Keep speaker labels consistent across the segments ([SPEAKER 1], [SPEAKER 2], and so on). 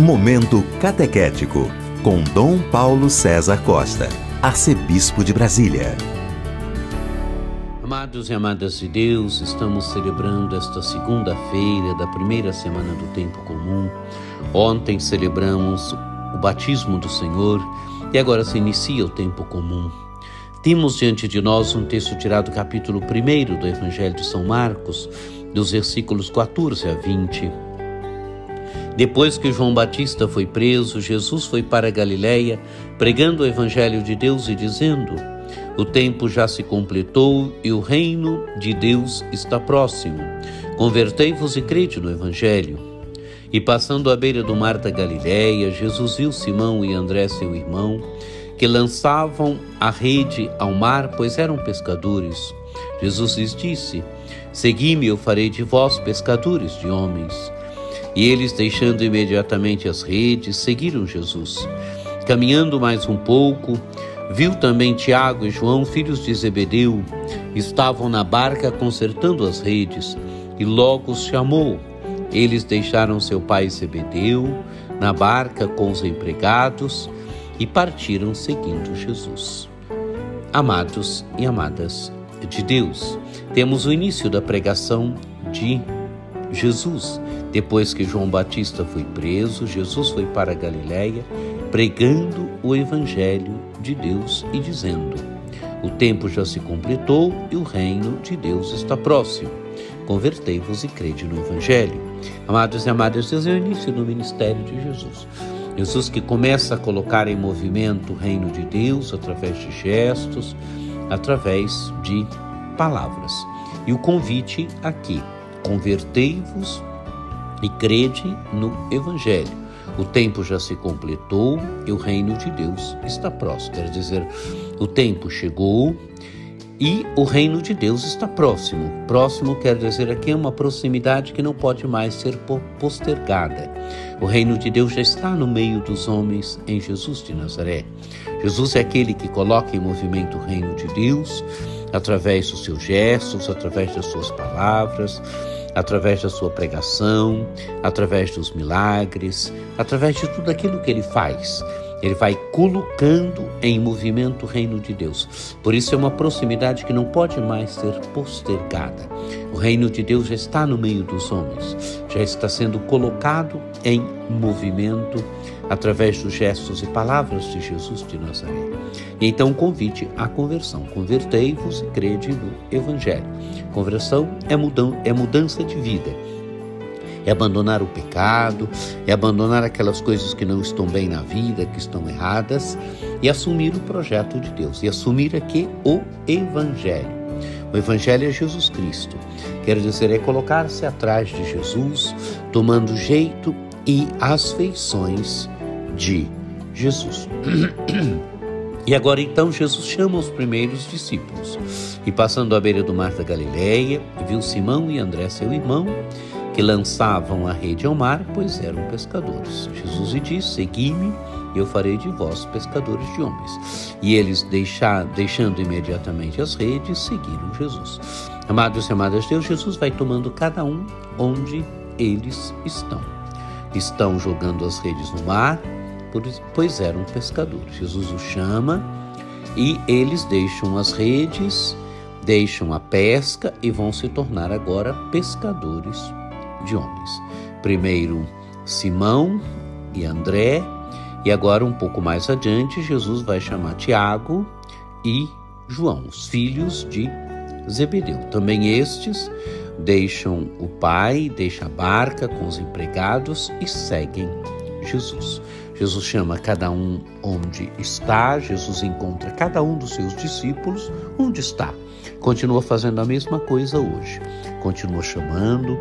[SPEAKER 1] Momento Catequético, com Dom Paulo César Costa, Arcebispo de Brasília.
[SPEAKER 2] Amados e amadas de Deus, estamos celebrando esta segunda-feira da primeira semana do Tempo Comum. Ontem celebramos o batismo do Senhor e agora se inicia o Tempo Comum. Temos diante de nós um texto tirado do capítulo 1 do Evangelho de São Marcos, dos versículos 14 a 20 depois que João Batista foi preso, Jesus foi para Galiléia, pregando o evangelho de Deus e dizendo: O tempo já se completou e o reino de Deus está próximo. Convertei-vos e crede no evangelho. E passando à beira do mar da Galiléia, Jesus viu Simão e André, seu irmão, que lançavam a rede ao mar, pois eram pescadores. Jesus lhes disse: Segui-me, eu farei de vós pescadores de homens. E eles, deixando imediatamente as redes, seguiram Jesus. Caminhando mais um pouco, viu também Tiago e João, filhos de Zebedeu, estavam na barca consertando as redes, e logo os chamou. Eles deixaram seu pai Zebedeu na barca com os empregados e partiram seguindo Jesus. Amados e amadas de Deus, temos o início da pregação de Jesus. Depois que João Batista foi preso, Jesus foi para Galiléia pregando o evangelho de Deus e dizendo: O tempo já se completou e o reino de Deus está próximo. Convertei-vos e crede no evangelho. Amados e amadas, Deus é o início do ministério de Jesus. Jesus que começa a colocar em movimento o reino de Deus através de gestos, através de palavras. E o convite aqui Convertei-vos e crede no Evangelho. O tempo já se completou e o reino de Deus está próximo. Quer dizer, o tempo chegou e o reino de Deus está próximo. Próximo quer dizer aqui uma proximidade que não pode mais ser postergada. O reino de Deus já está no meio dos homens em Jesus de Nazaré. Jesus é aquele que coloca em movimento o reino de Deus através dos seus gestos, através das suas palavras, através da sua pregação, através dos milagres, através de tudo aquilo que ele faz. Ele vai colocando em movimento o reino de Deus. Por isso é uma proximidade que não pode mais ser postergada. O reino de Deus já está no meio dos homens, já está sendo colocado em movimento através dos gestos e palavras de Jesus de Nazaré. Então convite à conversão. Convertei-vos e crede no Evangelho. Conversão é, é mudança de vida é abandonar o pecado, é abandonar aquelas coisas que não estão bem na vida, que estão erradas, e assumir o projeto de Deus, e assumir aqui o Evangelho. O Evangelho é Jesus Cristo. Quer dizer, é colocar-se atrás de Jesus, tomando jeito e as feições de Jesus. E agora então Jesus chama os primeiros discípulos. E passando à beira do mar da Galileia, viu Simão e André, seu irmão, que lançavam a rede ao mar, pois eram pescadores. Jesus lhe disse: Segui-me, e eu farei de vós pescadores de homens. E eles, deixar, deixando imediatamente as redes, seguiram Jesus. Amados e amadas de Deus, Jesus vai tomando cada um onde eles estão. Estão jogando as redes no mar, pois eram pescadores. Jesus os chama e eles deixam as redes, deixam a pesca e vão se tornar agora pescadores de homens. Primeiro Simão e André, e agora um pouco mais adiante, Jesus vai chamar Tiago e João, os filhos de Zebedeu. Também estes deixam o pai, deixam a barca com os empregados e seguem Jesus. Jesus chama cada um onde está, Jesus encontra cada um dos seus discípulos onde está. Continua fazendo a mesma coisa hoje. Continua chamando,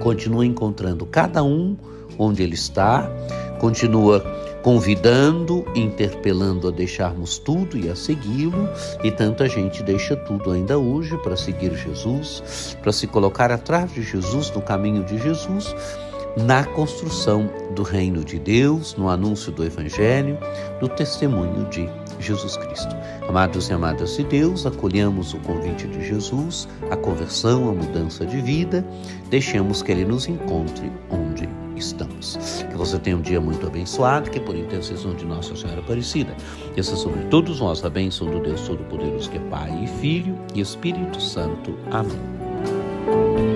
[SPEAKER 2] continua encontrando cada um onde ele está, continua convidando, interpelando a deixarmos tudo e a segui-lo, e tanta gente deixa tudo ainda hoje para seguir Jesus, para se colocar atrás de Jesus, no caminho de Jesus, na construção do reino de Deus, no anúncio do Evangelho, no testemunho de Jesus Cristo. Amados e amadas de Deus, acolhamos o convite de Jesus, a conversão, a mudança de vida, deixemos que Ele nos encontre onde estamos. Que você tenha um dia muito abençoado, que por intercessão de Nossa Senhora Aparecida, essa sobre todos nós a bênção do Deus Todo-Poderoso, que é Pai e Filho e Espírito Santo. Amém.